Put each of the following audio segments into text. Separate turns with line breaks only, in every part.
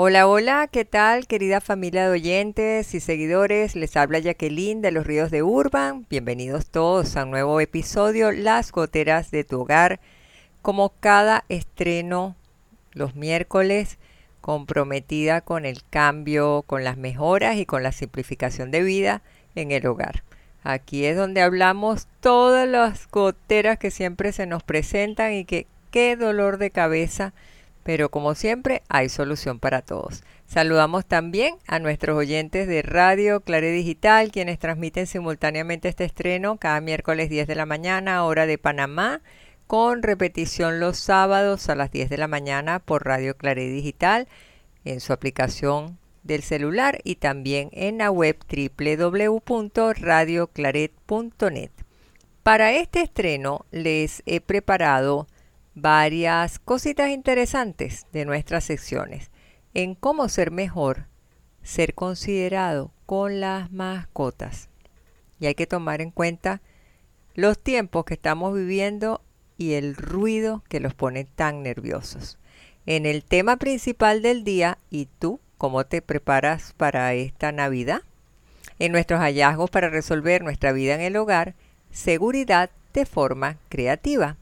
Hola, hola, ¿qué tal querida familia de oyentes y seguidores? Les habla Jacqueline de los Ríos de Urban. Bienvenidos todos a un nuevo episodio Las Goteras de tu Hogar. Como cada estreno los miércoles, comprometida con el cambio, con las mejoras y con la simplificación de vida en el hogar. Aquí es donde hablamos todas las goteras que siempre se nos presentan y que qué dolor de cabeza pero como siempre hay solución para todos. Saludamos también a nuestros oyentes de Radio Clare Digital, quienes transmiten simultáneamente este estreno cada miércoles 10 de la mañana, hora de Panamá, con repetición los sábados a las 10 de la mañana por Radio Clare Digital en su aplicación del celular y también en la web www.radioclaret.net. Para este estreno les he preparado varias cositas interesantes de nuestras secciones en cómo ser mejor, ser considerado con las mascotas. Y hay que tomar en cuenta los tiempos que estamos viviendo y el ruido que los pone tan nerviosos. En el tema principal del día, ¿y tú cómo te preparas para esta Navidad? En nuestros hallazgos para resolver nuestra vida en el hogar, seguridad de forma creativa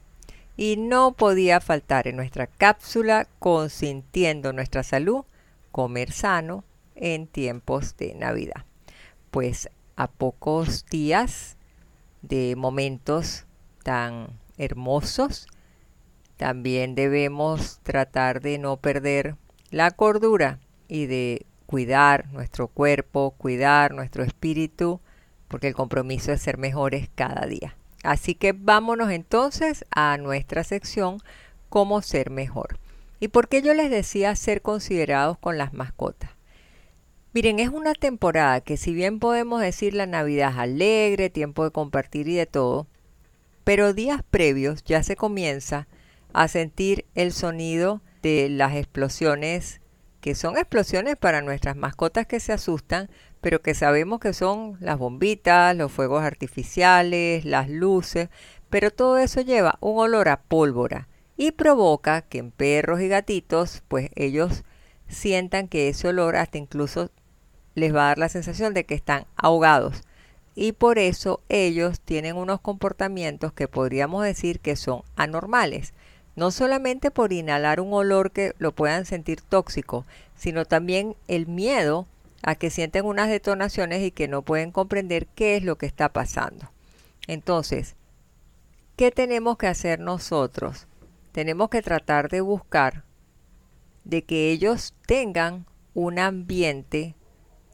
y no podía faltar en nuestra cápsula consintiendo nuestra salud, comer sano en tiempos de Navidad. Pues a pocos días de momentos tan hermosos, también debemos tratar de no perder la cordura y de cuidar nuestro cuerpo, cuidar nuestro espíritu, porque el compromiso es ser mejores cada día. Así que vámonos entonces a nuestra sección cómo ser mejor. ¿Y por qué yo les decía ser considerados con las mascotas? Miren, es una temporada que si bien podemos decir la Navidad es alegre, tiempo de compartir y de todo, pero días previos ya se comienza a sentir el sonido de las explosiones, que son explosiones para nuestras mascotas que se asustan, pero que sabemos que son las bombitas, los fuegos artificiales, las luces, pero todo eso lleva un olor a pólvora y provoca que en perros y gatitos, pues ellos sientan que ese olor hasta incluso les va a dar la sensación de que están ahogados. Y por eso ellos tienen unos comportamientos que podríamos decir que son anormales. No solamente por inhalar un olor que lo puedan sentir tóxico, sino también el miedo a que sienten unas detonaciones y que no pueden comprender qué es lo que está pasando. Entonces, ¿qué tenemos que hacer nosotros? Tenemos que tratar de buscar de que ellos tengan un ambiente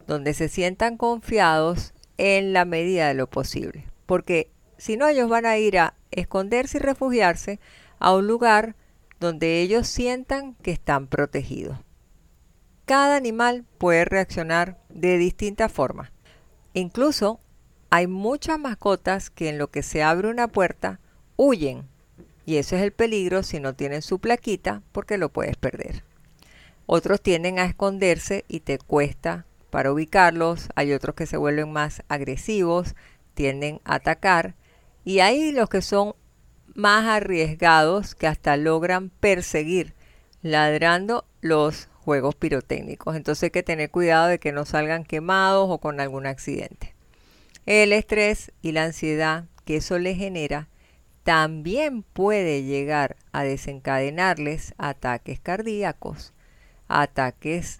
donde se sientan confiados en la medida de lo posible. Porque si no, ellos van a ir a esconderse y refugiarse a un lugar donde ellos sientan que están protegidos. Cada animal puede reaccionar de distintas formas. Incluso hay muchas mascotas que en lo que se abre una puerta huyen. Y eso es el peligro si no tienen su plaquita porque lo puedes perder. Otros tienden a esconderse y te cuesta para ubicarlos. Hay otros que se vuelven más agresivos, tienden a atacar. Y hay los que son más arriesgados que hasta logran perseguir, ladrando los juegos pirotécnicos. Entonces hay que tener cuidado de que no salgan quemados o con algún accidente. El estrés y la ansiedad que eso le genera también puede llegar a desencadenarles ataques cardíacos, ataques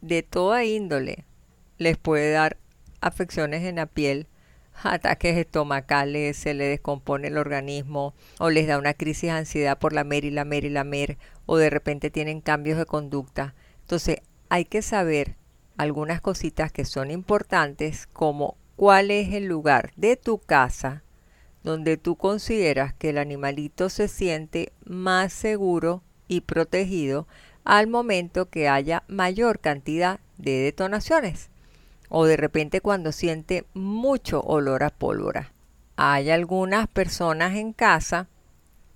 de toda índole. Les puede dar afecciones en la piel, ataques estomacales, se le descompone el organismo o les da una crisis de ansiedad por la mer y la mer y la mer o de repente tienen cambios de conducta. Entonces hay que saber algunas cositas que son importantes como cuál es el lugar de tu casa donde tú consideras que el animalito se siente más seguro y protegido al momento que haya mayor cantidad de detonaciones o de repente cuando siente mucho olor a pólvora. hay algunas personas en casa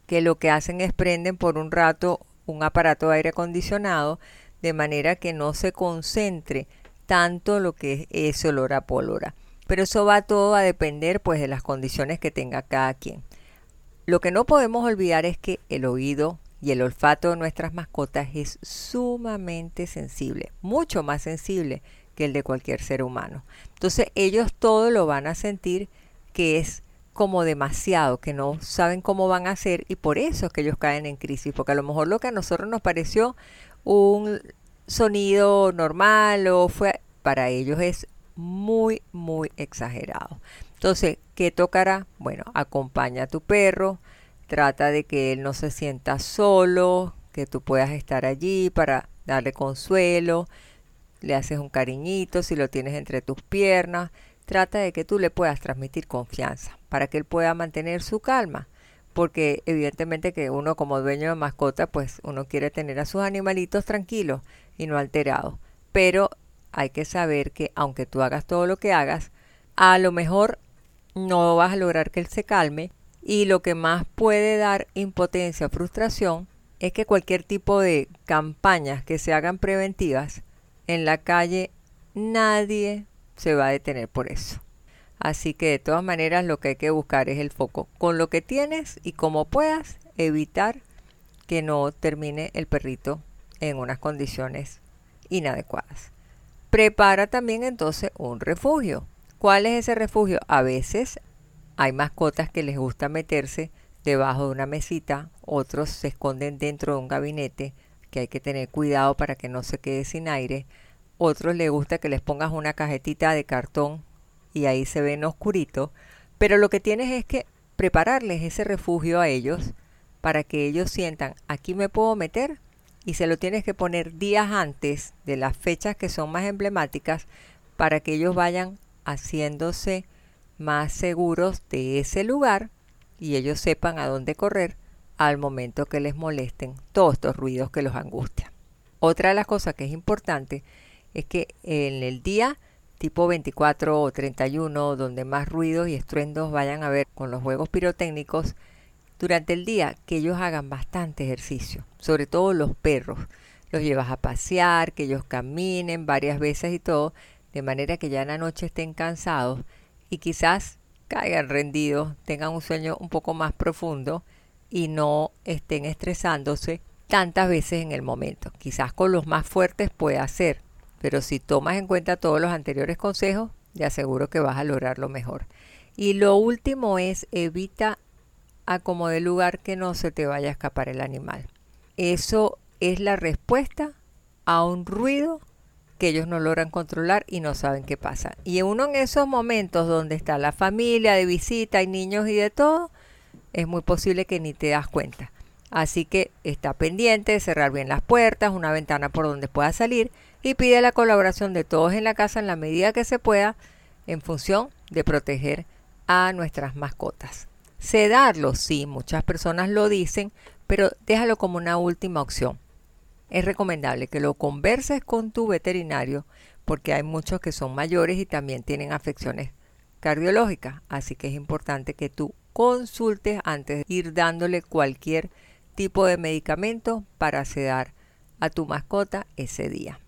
que lo que hacen es prenden por un rato un aparato de aire acondicionado de manera que no se concentre tanto lo que es ese olor a pólvora. Pero eso va todo a depender pues de las condiciones que tenga cada quien. Lo que no podemos olvidar es que el oído y el olfato de nuestras mascotas es sumamente sensible, mucho más sensible que el de cualquier ser humano. Entonces ellos todo lo van a sentir que es como demasiado, que no saben cómo van a hacer y por eso es que ellos caen en crisis, porque a lo mejor lo que a nosotros nos pareció un sonido normal o fue para ellos es muy muy exagerado. Entonces, ¿qué tocará? Bueno, acompaña a tu perro, trata de que él no se sienta solo, que tú puedas estar allí para darle consuelo, le haces un cariñito si lo tienes entre tus piernas, trata de que tú le puedas transmitir confianza para que él pueda mantener su calma, porque evidentemente que uno como dueño de mascota, pues uno quiere tener a sus animalitos tranquilos y no alterados, pero hay que saber que aunque tú hagas todo lo que hagas, a lo mejor no vas a lograr que él se calme y lo que más puede dar impotencia o frustración es que cualquier tipo de campañas que se hagan preventivas en la calle, nadie se va a detener por eso. Así que de todas maneras lo que hay que buscar es el foco. Con lo que tienes y como puedas, evitar que no termine el perrito en unas condiciones inadecuadas. Prepara también entonces un refugio. ¿Cuál es ese refugio? A veces hay mascotas que les gusta meterse debajo de una mesita, otros se esconden dentro de un gabinete que hay que tener cuidado para que no se quede sin aire. Otros les gusta que les pongas una cajetita de cartón y ahí se ven oscurito. Pero lo que tienes es que prepararles ese refugio a ellos para que ellos sientan aquí me puedo meter y se lo tienes que poner días antes de las fechas que son más emblemáticas para que ellos vayan haciéndose más seguros de ese lugar y ellos sepan a dónde correr al momento que les molesten todos estos ruidos que los angustian. Otra de las cosas que es importante es que en el día tipo 24 o 31, donde más ruidos y estruendos vayan a ver con los juegos pirotécnicos, durante el día que ellos hagan bastante ejercicio, sobre todo los perros. Los llevas a pasear, que ellos caminen varias veces y todo, de manera que ya en la noche estén cansados y quizás caigan rendidos, tengan un sueño un poco más profundo y no estén estresándose tantas veces en el momento. Quizás con los más fuertes puede ser, pero si tomas en cuenta todos los anteriores consejos, te aseguro que vas a lograrlo mejor. Y lo último es evita a como de lugar que no se te vaya a escapar el animal. Eso es la respuesta a un ruido que ellos no logran controlar y no saben qué pasa. Y uno en esos momentos donde está la familia de visita, hay niños y de todo, es muy posible que ni te das cuenta. Así que está pendiente de cerrar bien las puertas, una ventana por donde pueda salir y pide la colaboración de todos en la casa en la medida que se pueda en función de proteger a nuestras mascotas. Sedarlo, sí, muchas personas lo dicen, pero déjalo como una última opción es recomendable que lo converses con tu veterinario porque hay muchos que son mayores y también tienen afecciones cardiológicas. Así que es importante que tú consultes antes de ir dándole cualquier tipo de medicamento para sedar a tu mascota ese día.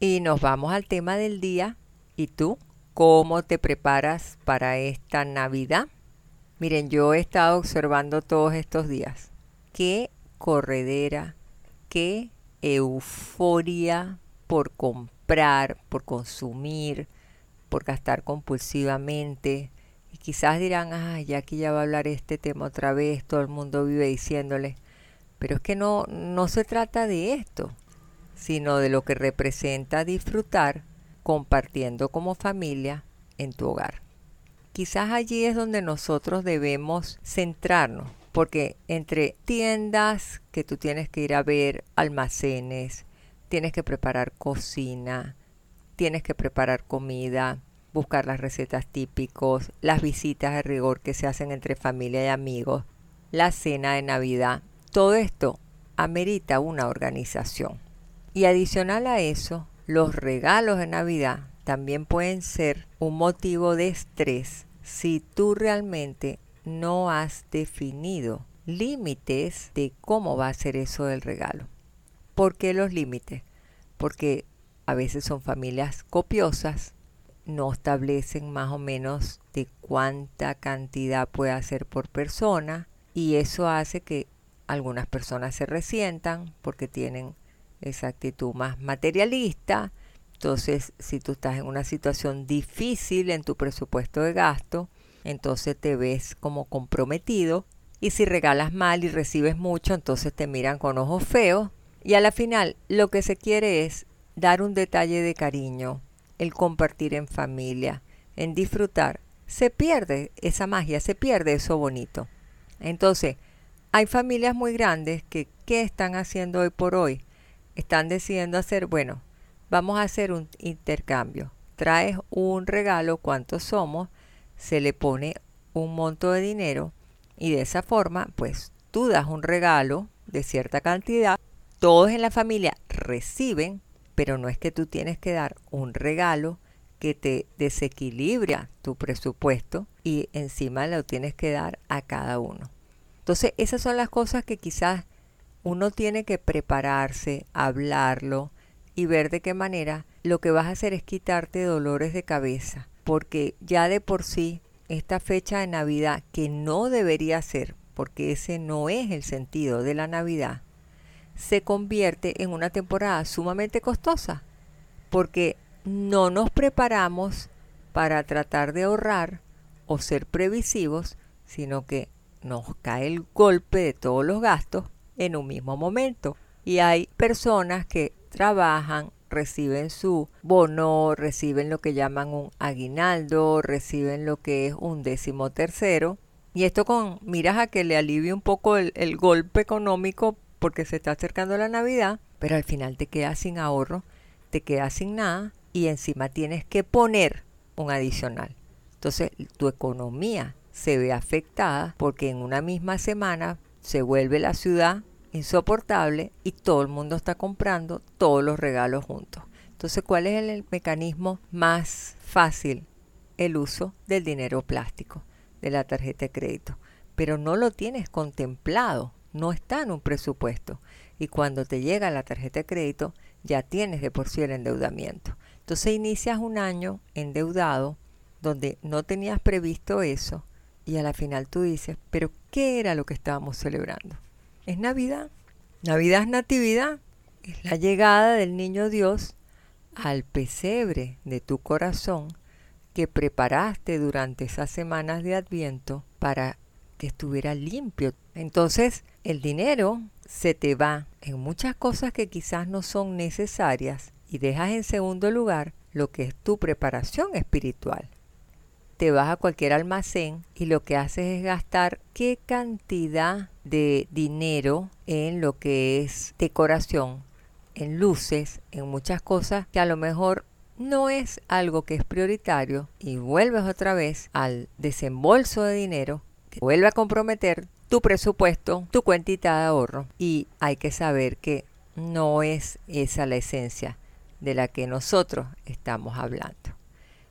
Y nos vamos al tema del día. ¿Y tú cómo te preparas para esta Navidad? Miren, yo he estado observando todos estos días. Qué corredera qué euforia por comprar, por consumir, por gastar compulsivamente. Y quizás dirán, ay, ya aquí ya va a hablar este tema otra vez, todo el mundo vive diciéndole. Pero es que no, no se trata de esto, sino de lo que representa disfrutar compartiendo como familia en tu hogar. Quizás allí es donde nosotros debemos centrarnos, porque entre tiendas que tú tienes que ir a ver, almacenes, tienes que preparar cocina, tienes que preparar comida, buscar las recetas típicos, las visitas de rigor que se hacen entre familia y amigos, la cena de Navidad, todo esto amerita una organización. Y adicional a eso, los regalos de Navidad también pueden ser un motivo de estrés si tú realmente no has definido límites de cómo va a ser eso del regalo. ¿Por qué los límites? Porque a veces son familias copiosas, no establecen más o menos de cuánta cantidad puede hacer por persona y eso hace que algunas personas se resientan porque tienen esa actitud más materialista. Entonces, si tú estás en una situación difícil en tu presupuesto de gasto, entonces te ves como comprometido. Y si regalas mal y recibes mucho, entonces te miran con ojos feos. Y a la final, lo que se quiere es dar un detalle de cariño, el compartir en familia, en disfrutar. Se pierde esa magia, se pierde eso bonito. Entonces, hay familias muy grandes que, ¿qué están haciendo hoy por hoy? Están decidiendo hacer, bueno, vamos a hacer un intercambio. Traes un regalo, cuántos somos, se le pone un monto de dinero y de esa forma, pues tú das un regalo de cierta cantidad, todos en la familia reciben, pero no es que tú tienes que dar un regalo que te desequilibra tu presupuesto y encima lo tienes que dar a cada uno. Entonces, esas son las cosas que quizás uno tiene que prepararse, hablarlo y ver de qué manera lo que vas a hacer es quitarte dolores de cabeza, porque ya de por sí esta fecha de Navidad, que no debería ser, porque ese no es el sentido de la Navidad, se convierte en una temporada sumamente costosa, porque no nos preparamos para tratar de ahorrar o ser previsivos, sino que nos cae el golpe de todos los gastos en un mismo momento. Y hay personas que trabajan, reciben su bono, reciben lo que llaman un aguinaldo, reciben lo que es un décimo tercero. Y esto con miras a que le alivie un poco el, el golpe económico porque se está acercando la Navidad, pero al final te quedas sin ahorro, te quedas sin nada y encima tienes que poner un adicional. Entonces tu economía se ve afectada porque en una misma semana se vuelve la ciudad insoportable y todo el mundo está comprando todos los regalos juntos. Entonces, ¿cuál es el mecanismo más fácil? El uso del dinero plástico, de la tarjeta de crédito. Pero no lo tienes contemplado, no está en un presupuesto. Y cuando te llega la tarjeta de crédito, ya tienes de por sí el endeudamiento. Entonces inicias un año endeudado donde no tenías previsto eso y a la final tú dices, pero ¿qué era lo que estábamos celebrando? Es Navidad. Navidad es Natividad. Es la llegada del niño Dios al pesebre de tu corazón que preparaste durante esas semanas de Adviento para que estuviera limpio. Entonces el dinero se te va en muchas cosas que quizás no son necesarias y dejas en segundo lugar lo que es tu preparación espiritual. Te vas a cualquier almacén y lo que haces es gastar qué cantidad de dinero en lo que es decoración, en luces, en muchas cosas que a lo mejor no es algo que es prioritario y vuelves otra vez al desembolso de dinero que vuelve a comprometer tu presupuesto, tu cuentita de ahorro y hay que saber que no es esa la esencia de la que nosotros estamos hablando.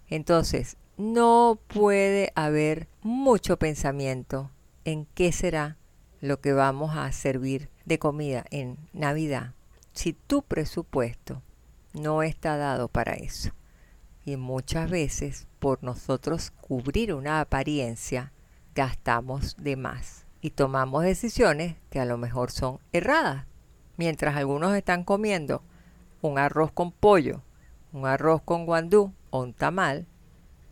Entonces, no puede haber mucho pensamiento en qué será lo que vamos a servir de comida en Navidad si tu presupuesto no está dado para eso. Y muchas veces por nosotros cubrir una apariencia gastamos de más y tomamos decisiones que a lo mejor son erradas. Mientras algunos están comiendo un arroz con pollo, un arroz con guandú o un tamal,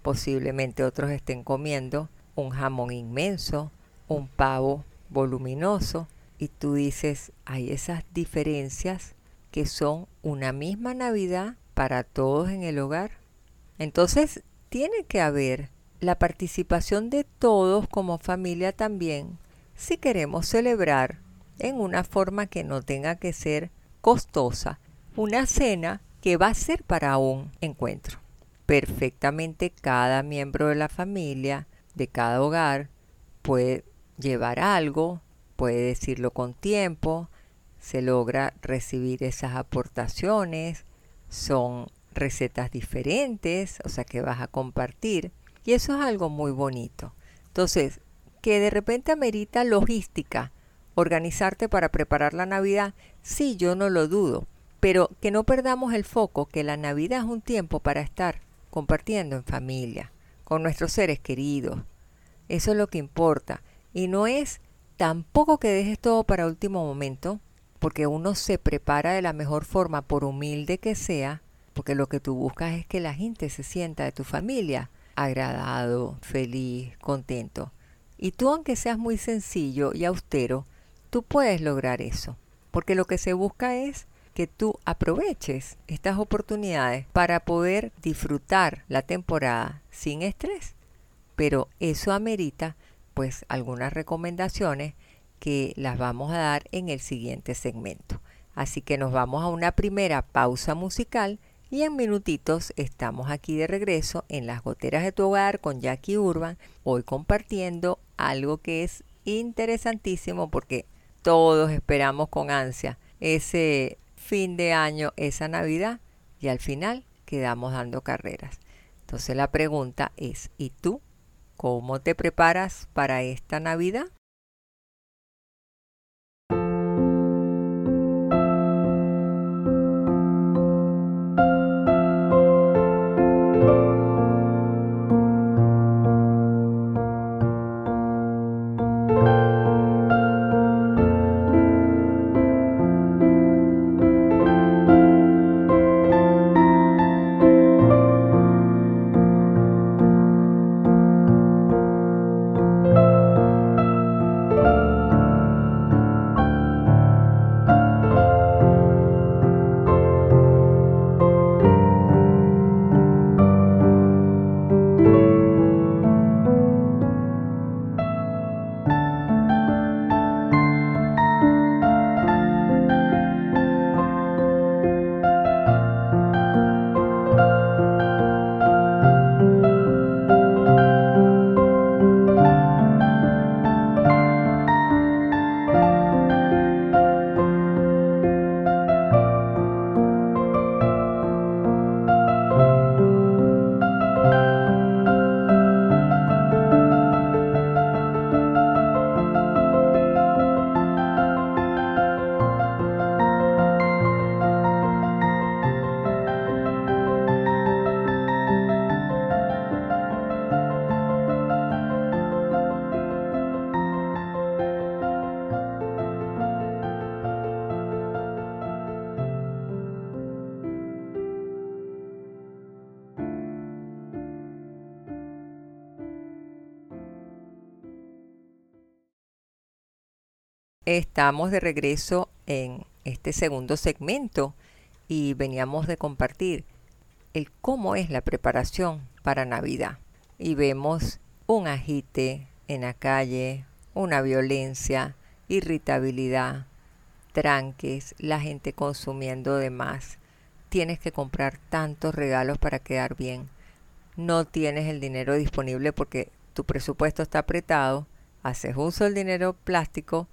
Posiblemente otros estén comiendo un jamón inmenso, un pavo voluminoso, y tú dices, hay esas diferencias que son una misma Navidad para todos en el hogar. Entonces, tiene que haber la participación de todos como familia también, si queremos celebrar en una forma que no tenga que ser costosa, una cena que va a ser para un encuentro perfectamente cada miembro de la familia, de cada hogar, puede llevar algo, puede decirlo con tiempo, se logra recibir esas aportaciones, son recetas diferentes, o sea que vas a compartir. Y eso es algo muy bonito. Entonces, que de repente amerita logística, organizarte para preparar la Navidad, sí, yo no lo dudo, pero que no perdamos el foco, que la Navidad es un tiempo para estar compartiendo en familia, con nuestros seres queridos. Eso es lo que importa. Y no es tampoco que dejes todo para último momento, porque uno se prepara de la mejor forma, por humilde que sea, porque lo que tú buscas es que la gente se sienta de tu familia agradado, feliz, contento. Y tú, aunque seas muy sencillo y austero, tú puedes lograr eso, porque lo que se busca es que tú aproveches estas oportunidades para poder disfrutar la temporada sin estrés. Pero eso amerita pues algunas recomendaciones que las vamos a dar en el siguiente segmento. Así que nos vamos a una primera pausa musical y en minutitos estamos aquí de regreso en las goteras de tu hogar con Jackie Urban, hoy compartiendo algo que es interesantísimo porque todos esperamos con ansia ese fin de año, esa Navidad, y al final quedamos dando carreras. Entonces la pregunta es, ¿y tú cómo te preparas para esta Navidad? Estamos de regreso en este segundo segmento y veníamos de compartir el cómo es la preparación para Navidad. Y vemos un agite en la calle, una violencia, irritabilidad, tranques, la gente consumiendo de más. Tienes que comprar tantos regalos para quedar bien. No tienes el dinero disponible porque tu presupuesto está apretado. Haces uso del dinero plástico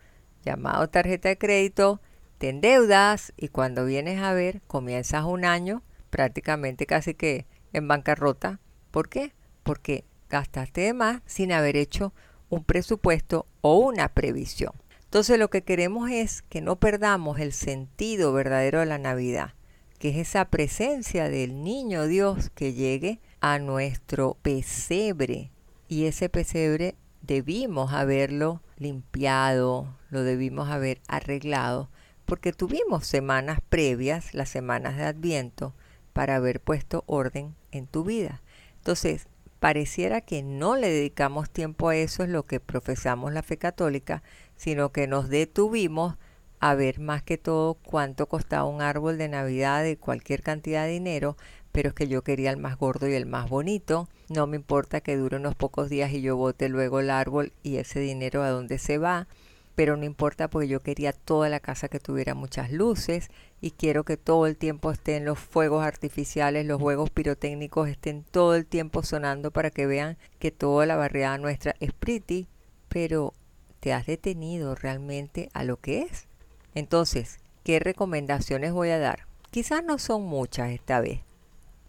llamado tarjeta de crédito, te endeudas y cuando vienes a ver comienzas un año prácticamente casi que en bancarrota. ¿Por qué? Porque gastaste de más sin haber hecho un presupuesto o una previsión. Entonces lo que queremos es que no perdamos el sentido verdadero de la Navidad, que es esa presencia del niño Dios que llegue a nuestro pesebre. Y ese pesebre debimos haberlo limpiado, lo debimos haber arreglado, porque tuvimos semanas previas, las semanas de Adviento, para haber puesto orden en tu vida. Entonces, pareciera que no le dedicamos tiempo a eso, es lo que profesamos la fe católica, sino que nos detuvimos a ver más que todo cuánto costaba un árbol de Navidad de cualquier cantidad de dinero, pero es que yo quería el más gordo y el más bonito. No me importa que dure unos pocos días y yo bote luego el árbol y ese dinero a dónde se va. Pero no importa porque yo quería toda la casa que tuviera muchas luces y quiero que todo el tiempo estén los fuegos artificiales, los juegos pirotécnicos estén todo el tiempo sonando para que vean que toda la barriada nuestra es pretty. Pero ¿te has detenido realmente a lo que es? Entonces, ¿qué recomendaciones voy a dar? Quizás no son muchas esta vez,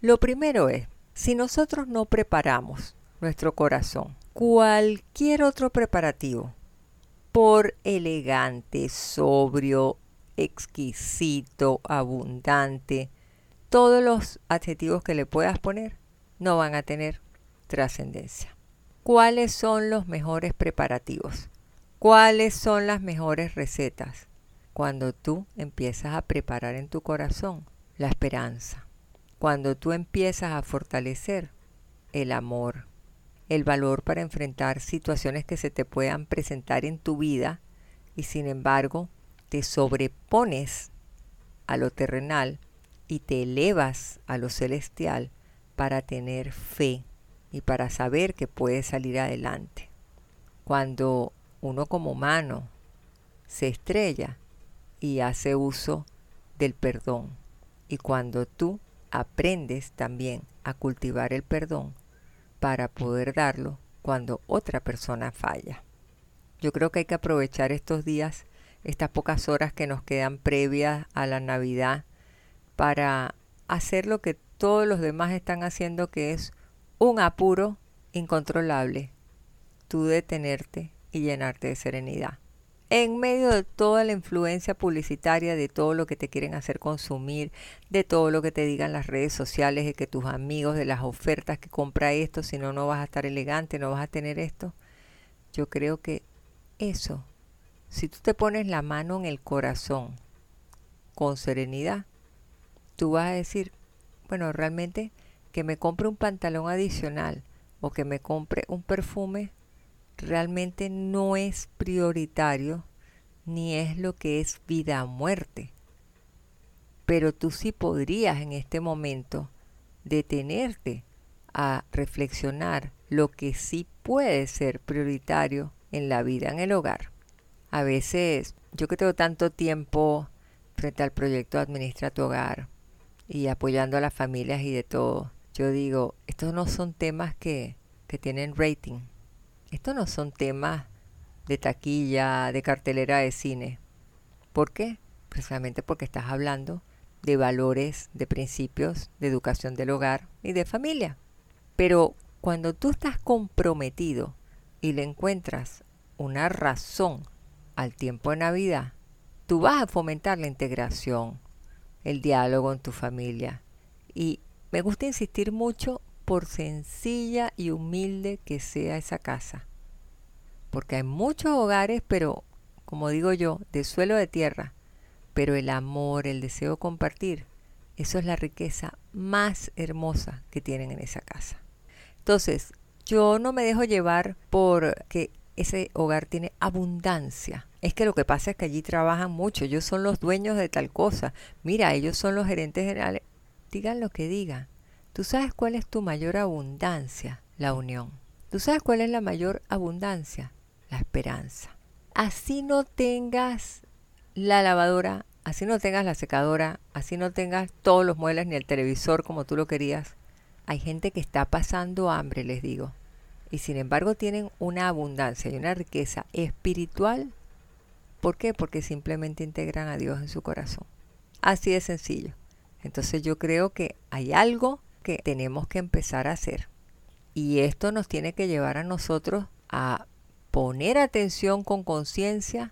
lo primero es, si nosotros no preparamos nuestro corazón. Cualquier otro preparativo, por elegante, sobrio, exquisito, abundante, todos los adjetivos que le puedas poner no van a tener trascendencia. ¿Cuáles son los mejores preparativos? ¿Cuáles son las mejores recetas? Cuando tú empiezas a preparar en tu corazón la esperanza, cuando tú empiezas a fortalecer el amor, el valor para enfrentar situaciones que se te puedan presentar en tu vida y sin embargo te sobrepones a lo terrenal y te elevas a lo celestial para tener fe y para saber que puedes salir adelante. Cuando uno como humano se estrella y hace uso del perdón. Y cuando tú aprendes también a cultivar el perdón para poder darlo cuando otra persona falla. Yo creo que hay que aprovechar estos días, estas pocas horas que nos quedan previas a la Navidad, para hacer lo que todos los demás están haciendo, que es un apuro incontrolable. Tú detenerte y llenarte de serenidad. En medio de toda la influencia publicitaria, de todo lo que te quieren hacer consumir, de todo lo que te digan las redes sociales, de que tus amigos, de las ofertas que compra esto, si no, no vas a estar elegante, no vas a tener esto, yo creo que eso, si tú te pones la mano en el corazón con serenidad, tú vas a decir, bueno, realmente que me compre un pantalón adicional o que me compre un perfume realmente no es prioritario ni es lo que es vida o muerte. Pero tú sí podrías en este momento detenerte a reflexionar lo que sí puede ser prioritario en la vida en el hogar. A veces, yo que tengo tanto tiempo frente al proyecto Administra tu Hogar y apoyando a las familias y de todo, yo digo, estos no son temas que, que tienen rating. Estos no son temas de taquilla, de cartelera de cine. ¿Por qué? Precisamente porque estás hablando de valores, de principios, de educación del hogar y de familia. Pero cuando tú estás comprometido y le encuentras una razón al tiempo de Navidad, tú vas a fomentar la integración, el diálogo en tu familia y me gusta insistir mucho por sencilla y humilde que sea esa casa. Porque hay muchos hogares, pero, como digo yo, de suelo de tierra. Pero el amor, el deseo de compartir, eso es la riqueza más hermosa que tienen en esa casa. Entonces, yo no me dejo llevar por que ese hogar tiene abundancia. Es que lo que pasa es que allí trabajan mucho. Ellos son los dueños de tal cosa. Mira, ellos son los gerentes generales digan lo que digan. Tú sabes cuál es tu mayor abundancia, la unión. Tú sabes cuál es la mayor abundancia, la esperanza. Así no tengas la lavadora, así no tengas la secadora, así no tengas todos los muebles ni el televisor como tú lo querías. Hay gente que está pasando hambre, les digo. Y sin embargo tienen una abundancia y una riqueza espiritual. ¿Por qué? Porque simplemente integran a Dios en su corazón. Así de sencillo. Entonces yo creo que hay algo tenemos que empezar a hacer. Y esto nos tiene que llevar a nosotros a poner atención con conciencia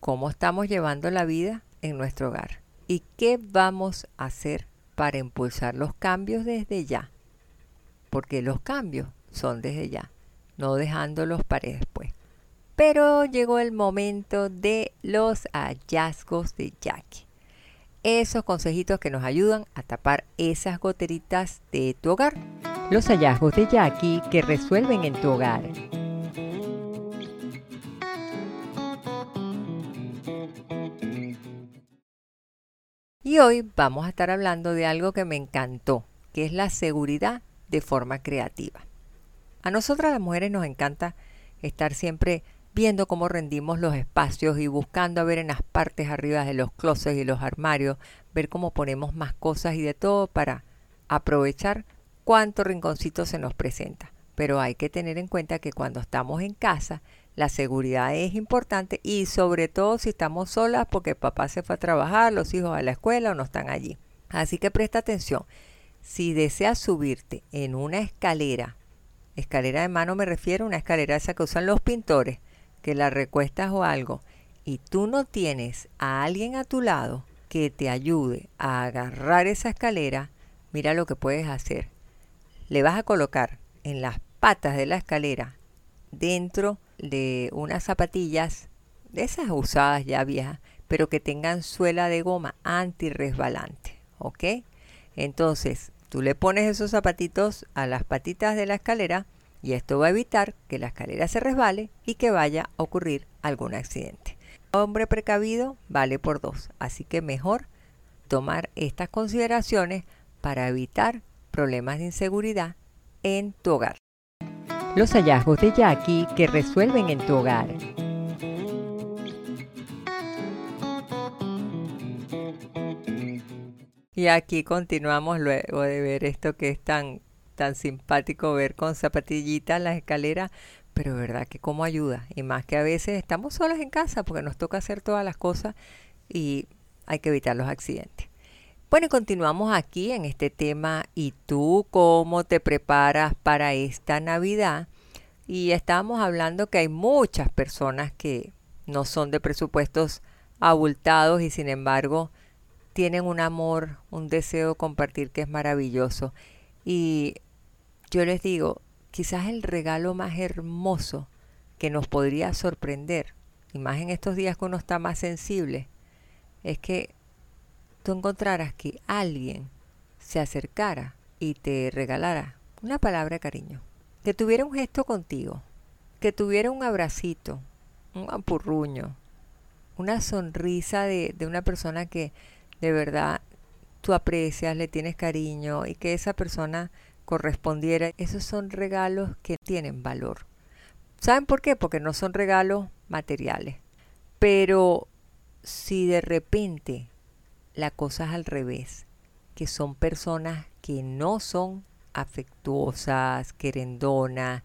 cómo estamos llevando la vida en nuestro hogar y qué vamos a hacer para impulsar los cambios desde ya. Porque los cambios son desde ya, no dejándolos para después. Pero llegó el momento de los hallazgos de Jackie esos consejitos que nos ayudan a tapar esas goteritas de tu hogar. Los hallazgos de Jackie que resuelven en tu hogar. Y hoy vamos a estar hablando de algo que me encantó, que es la seguridad de forma creativa. A nosotras las mujeres nos encanta estar siempre viendo cómo rendimos los espacios y buscando a ver en las partes arriba de los closets y los armarios, ver cómo ponemos más cosas y de todo para aprovechar cuánto rinconcito se nos presenta. Pero hay que tener en cuenta que cuando estamos en casa, la seguridad es importante y sobre todo si estamos solas porque papá se fue a trabajar, los hijos a la escuela o no están allí. Así que presta atención. Si deseas subirte en una escalera escalera de mano me refiero una escalera esa que usan los pintores, que la recuestas o algo, y tú no tienes a alguien a tu lado que te ayude a agarrar esa escalera, mira lo que puedes hacer. Le vas a colocar en las patas de la escalera dentro de unas zapatillas de esas usadas ya viejas, pero que tengan suela de goma anti-resbalante, ¿ok? Entonces, tú le pones esos zapatitos a las patitas de la escalera y esto va a evitar que la escalera se resbale y que vaya a ocurrir algún accidente. Hombre precavido vale por dos, así que mejor tomar estas consideraciones para evitar problemas de inseguridad en tu hogar.
Los hallazgos de Jackie que resuelven en tu hogar.
Y aquí continuamos luego de ver esto que es tan, tan simpático ver con zapatillitas las escaleras, pero verdad que cómo ayuda. Y más que a veces estamos solos en casa porque nos toca hacer todas las cosas y hay que evitar los accidentes. Bueno, y continuamos aquí en este tema. ¿Y tú cómo te preparas para esta Navidad? Y estábamos hablando que hay muchas personas que no son de presupuestos abultados y sin embargo tienen un amor, un deseo de compartir que es maravilloso. Y yo les digo, quizás el regalo más hermoso que nos podría sorprender, y más en estos días que uno está más sensible, es que tú encontraras que alguien se acercara y te regalara una palabra de cariño, que tuviera un gesto contigo, que tuviera un abracito, un apurruño, una sonrisa de, de una persona que de verdad tú aprecias, le tienes cariño y que esa persona correspondiera, esos son regalos que tienen valor. ¿Saben por qué? Porque no son regalos materiales. Pero si de repente la cosa es al revés, que son personas que no son afectuosas, querendonas,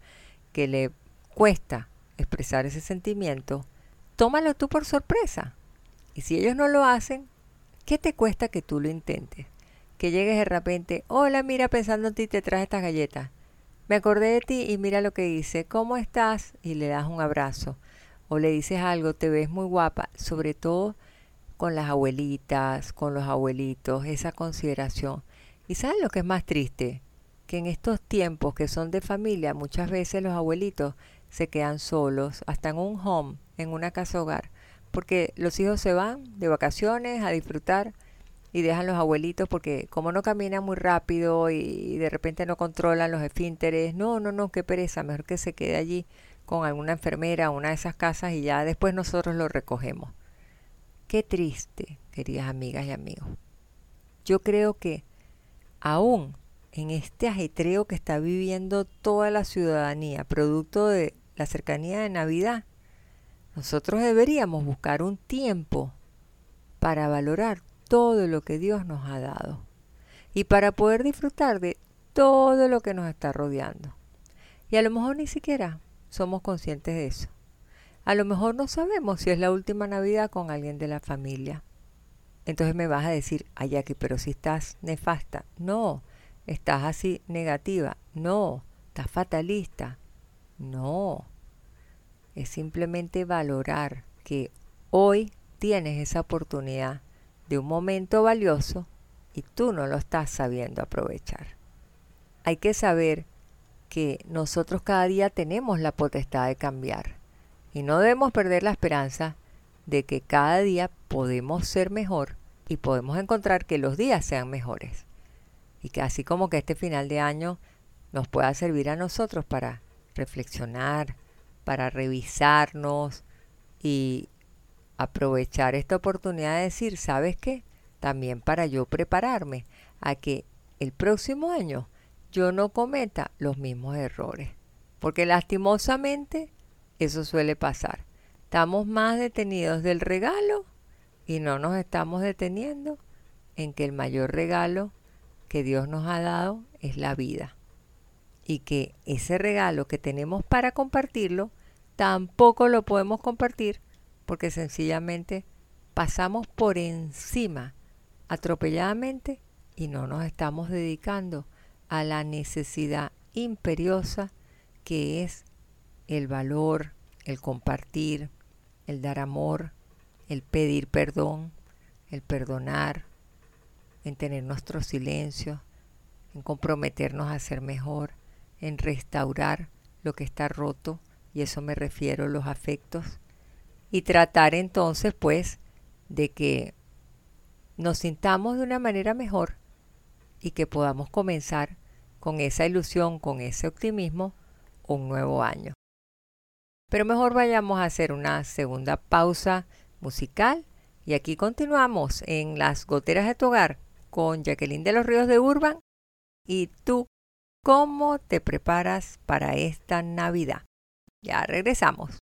que le cuesta expresar ese sentimiento, tómalo tú por sorpresa. Y si ellos no lo hacen, ¿Qué te cuesta que tú lo intentes? Que llegues de repente, hola, mira, pensando en ti, te traje estas galletas. Me acordé de ti y mira lo que hice. ¿Cómo estás? Y le das un abrazo. O le dices algo, te ves muy guapa. Sobre todo con las abuelitas, con los abuelitos, esa consideración. ¿Y sabes lo que es más triste? Que en estos tiempos que son de familia, muchas veces los abuelitos se quedan solos, hasta en un home, en una casa hogar porque los hijos se van de vacaciones a disfrutar y dejan los abuelitos porque como no caminan muy rápido y de repente no controlan los esfínteres, no, no, no, qué pereza, mejor que se quede allí con alguna enfermera una de esas casas y ya después nosotros lo recogemos. Qué triste, queridas amigas y amigos. Yo creo que aún en este ajetreo que está viviendo toda la ciudadanía, producto de la cercanía de Navidad, nosotros deberíamos buscar un tiempo para valorar todo lo que Dios nos ha dado y para poder disfrutar de todo lo que nos está rodeando. Y a lo mejor ni siquiera somos conscientes de eso. A lo mejor no sabemos si es la última Navidad con alguien de la familia. Entonces me vas a decir, ay, aquí, pero si estás nefasta. No, estás así negativa. No, estás fatalista. No, es simplemente valorar que hoy tienes esa oportunidad de un momento valioso y tú no lo estás sabiendo aprovechar. Hay que saber que nosotros cada día tenemos la potestad de cambiar y no debemos perder la esperanza de que cada día podemos ser mejor y podemos encontrar que los días sean mejores. Y que así como que este final de año nos pueda servir a nosotros para reflexionar, para revisarnos y aprovechar esta oportunidad de decir, ¿sabes qué? También para yo prepararme a que el próximo año yo no cometa los mismos errores. Porque lastimosamente eso suele pasar. Estamos más detenidos del regalo y no nos estamos deteniendo en que el mayor regalo que Dios nos ha dado es la vida y que ese regalo que tenemos para compartirlo, tampoco lo podemos compartir porque sencillamente pasamos por encima atropelladamente y no nos estamos dedicando a la necesidad imperiosa que es el valor, el compartir, el dar amor, el pedir perdón, el perdonar, en tener nuestro silencio, en comprometernos a ser mejor, en restaurar lo que está roto, y eso me refiero a los afectos, y tratar entonces pues de que nos sintamos de una manera mejor y que podamos comenzar con esa ilusión, con ese optimismo, un nuevo año. Pero mejor vayamos a hacer una segunda pausa musical y aquí continuamos en las goteras de tu hogar con Jacqueline de los Ríos de Urban y tú, ¿cómo te preparas para esta Navidad? Ya regresamos.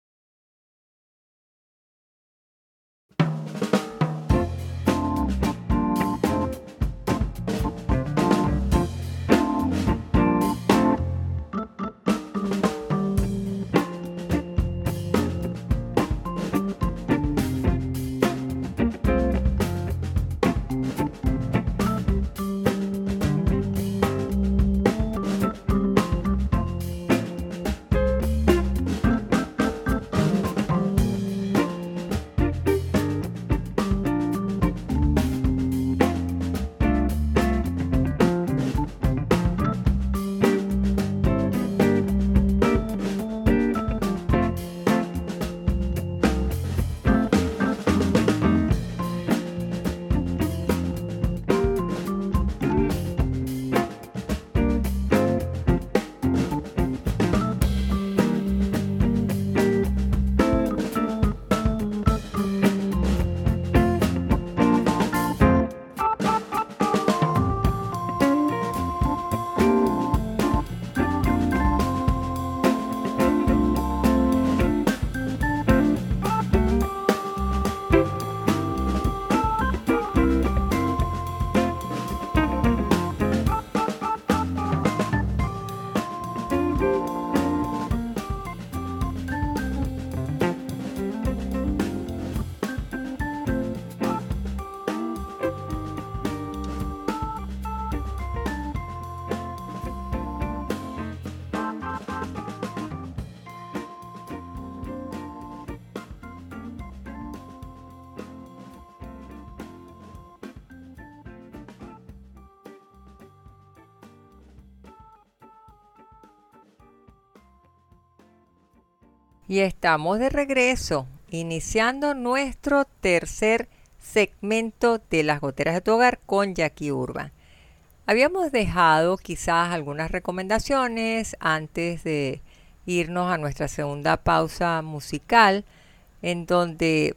Y estamos de regreso, iniciando nuestro tercer segmento de las goteras de tu hogar con Jackie Urban. Habíamos dejado quizás algunas recomendaciones antes de irnos a nuestra segunda pausa musical, en donde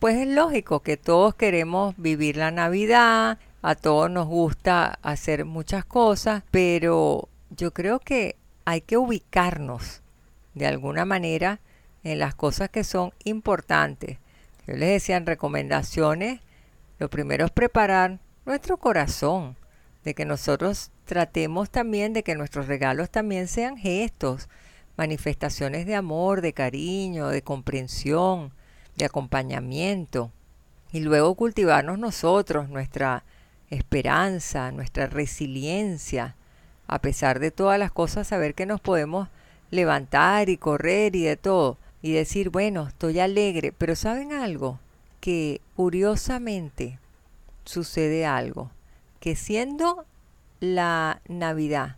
pues es lógico que todos queremos vivir la Navidad, a todos nos gusta hacer muchas cosas, pero yo creo que hay que ubicarnos de alguna manera en las cosas que son importantes. Yo les decía en recomendaciones, lo primero es preparar nuestro corazón, de que nosotros tratemos también de que nuestros regalos también sean gestos, manifestaciones de amor, de cariño, de comprensión, de acompañamiento. Y luego cultivarnos nosotros, nuestra esperanza, nuestra resiliencia, a pesar de todas las cosas, saber que nos podemos levantar y correr y de todo y decir, bueno, estoy alegre, pero ¿saben algo? Que curiosamente sucede algo, que siendo la Navidad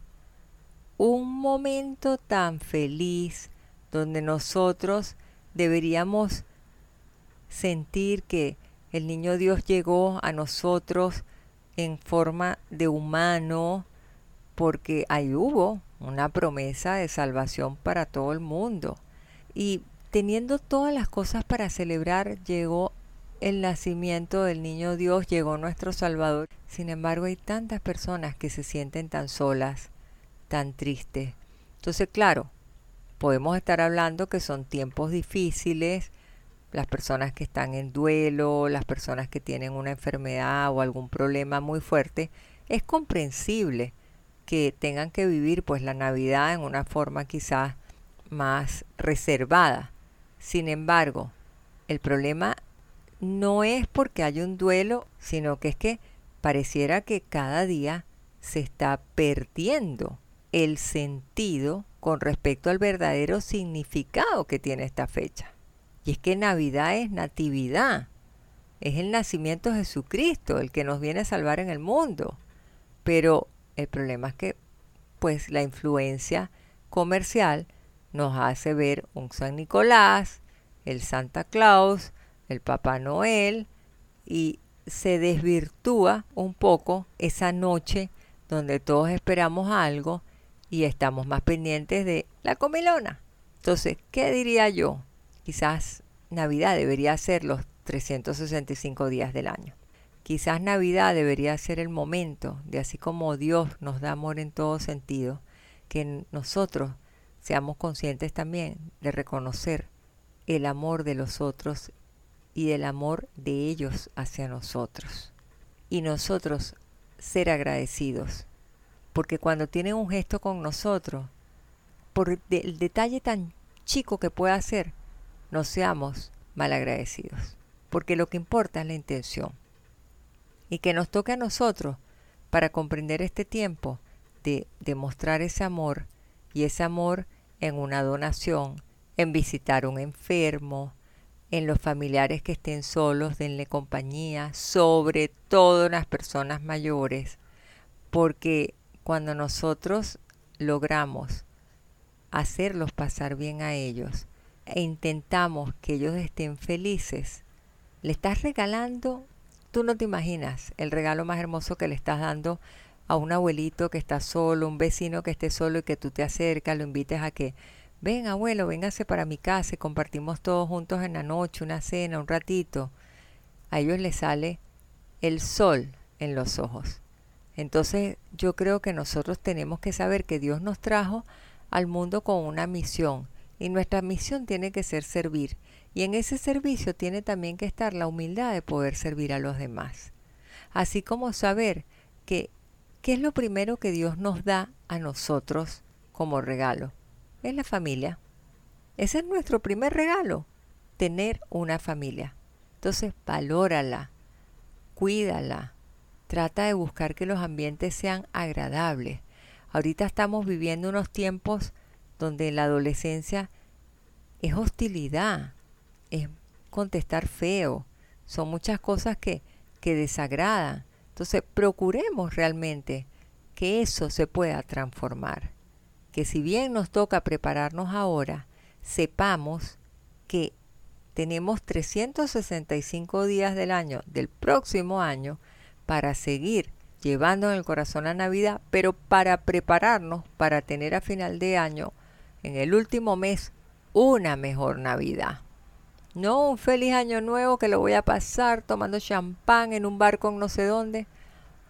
un momento tan feliz donde nosotros deberíamos sentir que el niño Dios llegó a nosotros en forma de humano, porque ahí hubo una promesa de salvación para todo el mundo. Y teniendo todas las cosas para celebrar, llegó el nacimiento del niño Dios, llegó nuestro Salvador. Sin embargo, hay tantas personas que se sienten tan solas, tan tristes. Entonces, claro, podemos estar hablando que son tiempos difíciles, las personas que están en duelo, las personas que tienen una enfermedad o algún problema muy fuerte, es comprensible que tengan que vivir pues la Navidad en una forma quizás más reservada. Sin embargo, el problema no es porque hay un duelo, sino que es que pareciera que cada día se está perdiendo el sentido con respecto al verdadero significado que tiene esta fecha. Y es que Navidad es natividad, es el nacimiento de Jesucristo, el que nos viene a salvar en el mundo. Pero el problema es que pues la influencia comercial nos hace ver un San Nicolás, el Santa Claus, el Papá Noel y se desvirtúa un poco esa noche donde todos esperamos algo y estamos más pendientes de la comilona. Entonces, ¿qué diría yo? Quizás Navidad debería ser los 365 días del año. Quizás Navidad debería ser el momento de así como Dios nos da amor en todo sentido, que nosotros seamos conscientes también de reconocer el amor de los otros y del amor de ellos hacia nosotros. Y nosotros ser agradecidos, porque cuando tienen un gesto con nosotros, por el detalle tan chico que pueda ser, no seamos malagradecidos, porque lo que importa es la intención. Y que nos toque a nosotros, para comprender este tiempo, de demostrar ese amor, y ese amor en una donación, en visitar a un enfermo, en los familiares que estén solos, denle compañía, sobre todo en las personas mayores, porque cuando nosotros logramos hacerlos pasar bien a ellos e intentamos que ellos estén felices, le estás regalando, tú no te imaginas, el regalo más hermoso que le estás dando a un abuelito que está solo, un vecino que esté solo y que tú te acercas, lo invites a que ven abuelo, véngase para mi casa y compartimos todos juntos en la noche, una cena, un ratito. A ellos les sale el sol en los ojos. Entonces yo creo que nosotros tenemos que saber que Dios nos trajo al mundo con una misión y nuestra misión tiene que ser servir. Y en ese servicio tiene también que estar la humildad de poder servir a los demás. Así como saber que qué es lo primero que Dios nos da a nosotros como regalo es la familia. Ese es nuestro primer regalo, tener una familia. Entonces, valórala, cuídala, trata de buscar que los ambientes sean agradables. Ahorita estamos viviendo unos tiempos donde la adolescencia es hostilidad, es contestar feo, son muchas cosas que, que desagradan. Entonces, procuremos realmente que eso se pueda transformar que si bien nos toca prepararnos ahora, sepamos que tenemos 365 días del año, del próximo año, para seguir llevando en el corazón la Navidad, pero para prepararnos para tener a final de año, en el último mes, una mejor Navidad. No un feliz año nuevo que lo voy a pasar tomando champán en un bar con no sé dónde.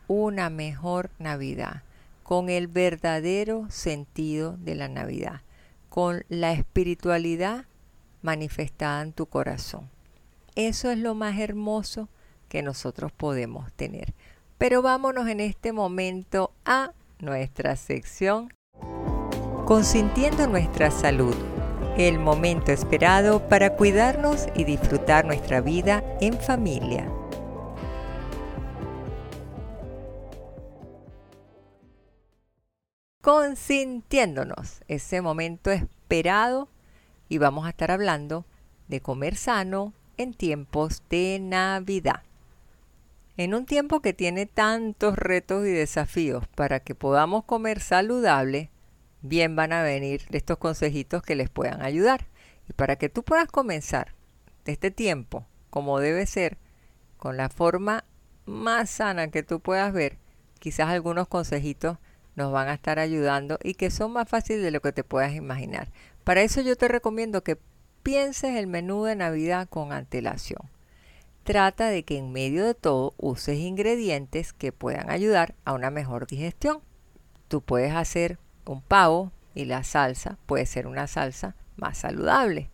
Una mejor Navidad con el verdadero sentido de la Navidad, con la espiritualidad manifestada en tu corazón. Eso es lo más hermoso que nosotros podemos tener. Pero vámonos en este momento a nuestra sección Consintiendo nuestra salud, el momento esperado para cuidarnos y disfrutar nuestra vida en familia. consintiéndonos, ese momento esperado y vamos a estar hablando de comer sano en tiempos de Navidad. En un tiempo que tiene tantos retos y desafíos para que podamos comer saludable, bien van a venir estos consejitos que les puedan ayudar. Y para que tú puedas comenzar este tiempo como debe ser, con la forma más sana que tú puedas ver, quizás algunos consejitos nos van a estar ayudando y que son más fáciles de lo que te puedas imaginar. Para eso yo te recomiendo que pienses el menú de Navidad con antelación. Trata de que en medio de todo uses ingredientes que puedan ayudar a una mejor digestión. Tú puedes hacer un pavo y la salsa puede ser una salsa más saludable.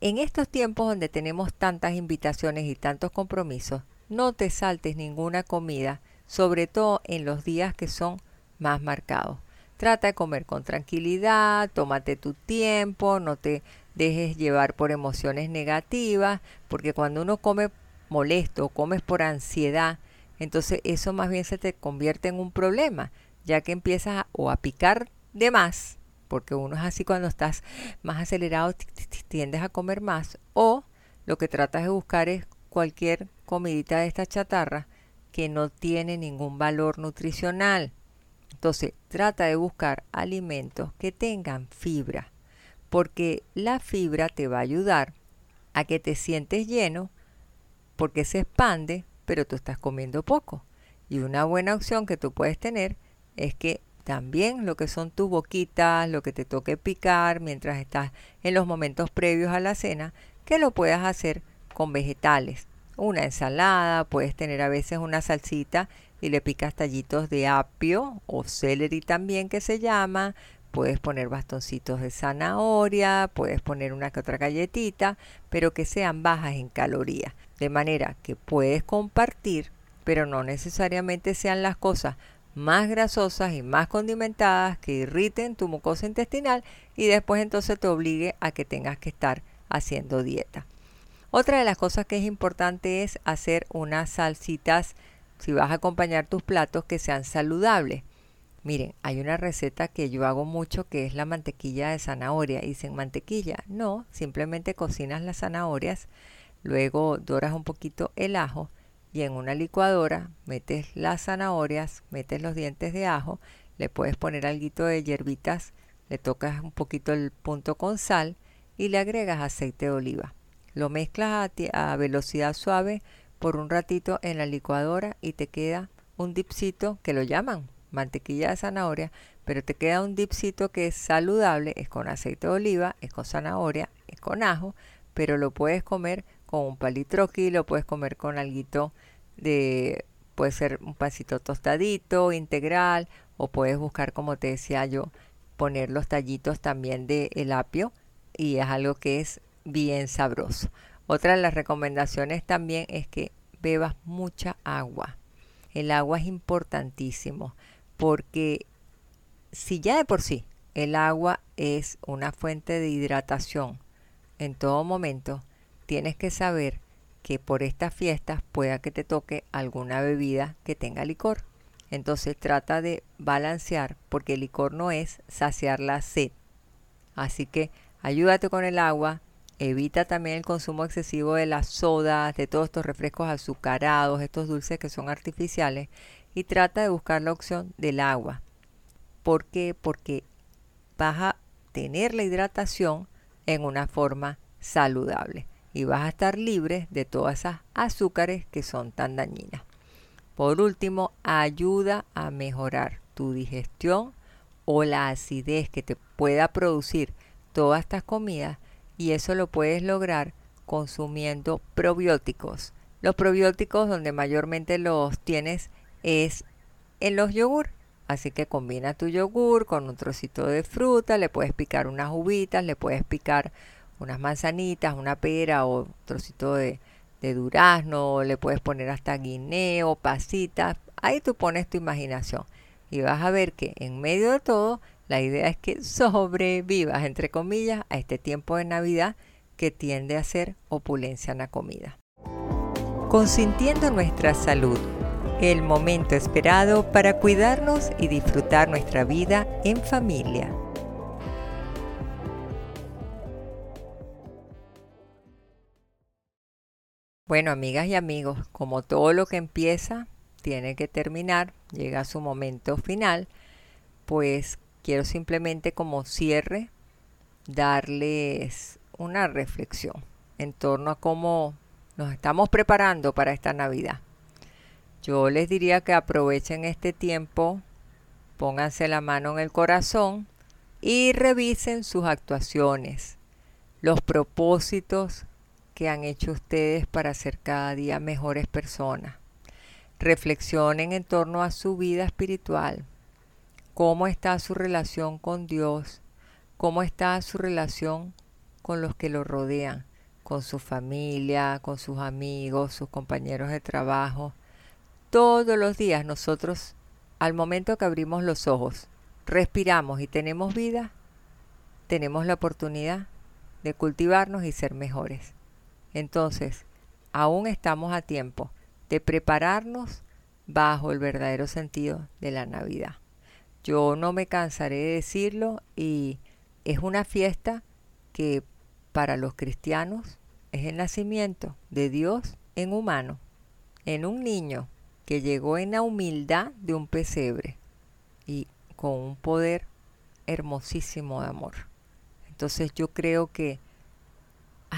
En estos tiempos donde tenemos tantas invitaciones y tantos compromisos, no te saltes ninguna comida, sobre todo en los días que son más marcado. Trata de comer con tranquilidad, tómate tu tiempo, no te dejes llevar por emociones negativas, porque cuando uno come molesto, comes por ansiedad, entonces eso más bien se te convierte en un problema, ya que empiezas o a picar de más, porque uno es así cuando estás más acelerado, tiendes a comer más, o lo que tratas de buscar es cualquier comidita de esta chatarra que no tiene ningún valor nutricional. Entonces, trata de buscar alimentos que tengan fibra, porque la fibra te va a ayudar a que te sientes lleno, porque se expande, pero tú estás comiendo poco. Y una buena opción que tú puedes tener es que también lo que son tus boquitas, lo que te toque picar mientras estás en los momentos previos a la cena, que lo puedas hacer con vegetales. Una ensalada, puedes tener a veces una salsita y le picas tallitos de apio o celery también que se llama. Puedes poner bastoncitos de zanahoria, puedes poner una que otra galletita, pero que sean bajas en calorías. De manera que puedes compartir, pero no necesariamente sean las cosas más grasosas y más condimentadas que irriten tu mucosa intestinal y después entonces te obligue a que tengas que estar haciendo dieta. Otra de las cosas que es importante es hacer unas salsitas si vas a acompañar tus platos que sean saludables. Miren, hay una receta que yo hago mucho que es la mantequilla de zanahoria. Y sin mantequilla, no, simplemente cocinas las zanahorias, luego doras un poquito el ajo y en una licuadora metes las zanahorias, metes los dientes de ajo, le puedes poner algo de hierbitas, le tocas un poquito el punto con sal y le agregas aceite de oliva. Lo mezclas a, a velocidad suave por un ratito en la licuadora y te queda un dipsito que lo llaman mantequilla de zanahoria, pero te queda un dipsito que es saludable, es con aceite de oliva, es con zanahoria, es con ajo, pero lo puedes comer con un palitroqui, lo puedes comer con algo de, puede ser un pasito tostadito, integral, o puedes buscar, como te decía yo, poner los tallitos también de el apio y es algo que es bien sabroso. Otra de las recomendaciones también es que bebas mucha agua. El agua es importantísimo porque si ya de por sí el agua es una fuente de hidratación en todo momento, tienes que saber que por estas fiestas pueda que te toque alguna bebida que tenga licor. Entonces trata de balancear porque el licor no es saciar la sed. Así que ayúdate con el agua, Evita también el consumo excesivo de las sodas, de todos estos refrescos azucarados, estos dulces que son artificiales y trata de buscar la opción del agua. ¿Por qué? Porque vas a tener la hidratación en una forma saludable y vas a estar libre de todas esas azúcares que son tan dañinas. Por último, ayuda a mejorar tu digestión o la acidez que te pueda producir todas estas comidas y eso lo puedes lograr consumiendo probióticos. Los probióticos donde mayormente los tienes es en los yogur. Así que combina tu yogur con un trocito de fruta, le puedes picar unas uvitas, le puedes picar unas manzanitas, una pera o trocito de, de durazno, le puedes poner hasta guineo, pasitas. Ahí tú pones tu imaginación y vas a ver que en medio de todo la idea es que sobrevivas, entre comillas, a este tiempo de Navidad que tiende a ser opulencia en la comida. Consintiendo nuestra salud, el momento esperado para cuidarnos y disfrutar nuestra vida en familia. Bueno, amigas y amigos, como todo lo que empieza, tiene que terminar, llega su momento final, pues quiero simplemente como cierre darles una reflexión en torno a cómo nos estamos preparando para esta Navidad. Yo les diría que aprovechen este tiempo, pónganse la mano en el corazón y revisen sus actuaciones, los propósitos que han hecho ustedes para ser cada día mejores personas. Reflexionen en torno a su vida espiritual, cómo está su relación con Dios, cómo está su relación con los que lo rodean, con su familia, con sus amigos, sus compañeros de trabajo. Todos los días nosotros, al momento que abrimos los ojos, respiramos y tenemos vida, tenemos la oportunidad de cultivarnos y ser mejores. Entonces, aún estamos a tiempo de prepararnos bajo el verdadero sentido de la Navidad. Yo no me cansaré de decirlo y es una fiesta que para los cristianos es el nacimiento de Dios en humano, en un niño que llegó en la humildad de un pesebre y con un poder hermosísimo de amor. Entonces yo creo que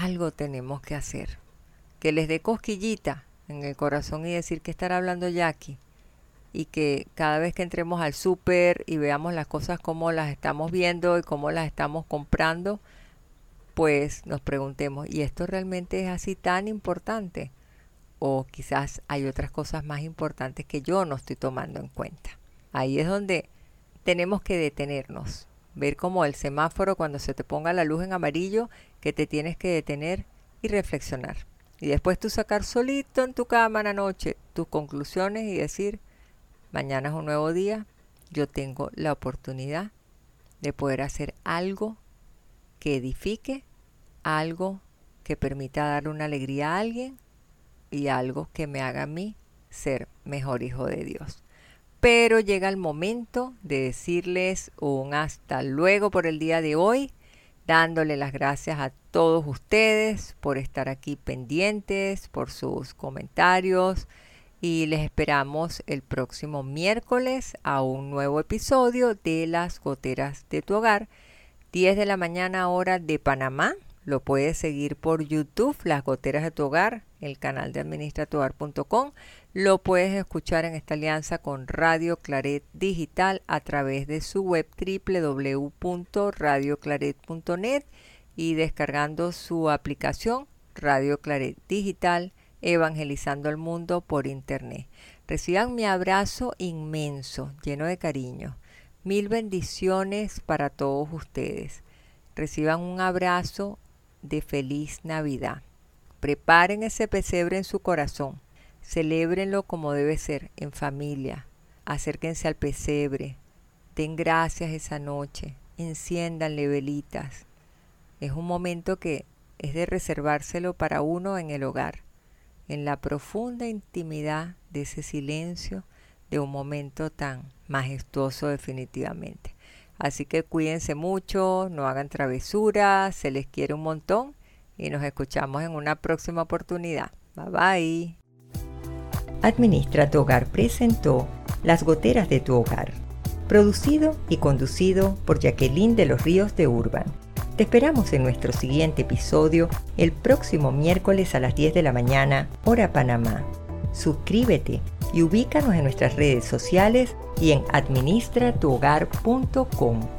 algo tenemos que hacer. Que les dé cosquillita en el corazón y decir que estará hablando Jackie. Y que cada vez que entremos al súper y veamos las cosas como las estamos viendo y cómo las estamos comprando, pues nos preguntemos, ¿y esto realmente es así tan importante? O quizás hay otras cosas más importantes que yo no estoy tomando en cuenta. Ahí es donde tenemos que detenernos, ver como el semáforo cuando se te ponga la luz en amarillo, que te tienes que detener y reflexionar. Y después tú sacar solito en tu cama la noche tus conclusiones y decir, mañana es un nuevo día, yo tengo la oportunidad de poder hacer algo que edifique algo que permita dar una alegría a alguien y algo que me haga a mí ser mejor hijo de Dios. Pero llega el momento de decirles un hasta luego por el día de hoy, dándole las gracias a todos ustedes por estar aquí pendientes, por sus comentarios y les esperamos el próximo miércoles a un nuevo episodio de Las Goteras de tu Hogar, 10 de la mañana hora de Panamá lo puedes seguir por YouTube, Las Goteras de tu Hogar, el canal de administratuhogar.com. Lo puedes escuchar en esta alianza con Radio Claret Digital a través de su web www.radioclaret.net y descargando su aplicación Radio Claret Digital, evangelizando al mundo por internet. Reciban mi abrazo inmenso, lleno de cariño. Mil bendiciones para todos ustedes. Reciban un abrazo de feliz Navidad. Preparen ese pesebre en su corazón. Celébrenlo como debe ser, en familia. Acérquense al pesebre. Den gracias esa noche. Enciéndanle velitas. Es un momento que es de reservárselo para uno en el hogar, en la profunda intimidad de ese silencio de un momento tan majestuoso definitivamente. Así que cuídense mucho, no hagan travesuras, se les quiere un montón y nos escuchamos en una próxima oportunidad. Bye bye.
Administra tu hogar presentó Las goteras de tu hogar, producido y conducido por Jacqueline de los Ríos de Urban. Te esperamos en nuestro siguiente episodio el próximo miércoles a las 10 de la mañana, hora Panamá. Suscríbete y ubícanos en nuestras redes sociales y en administratuhogar.com.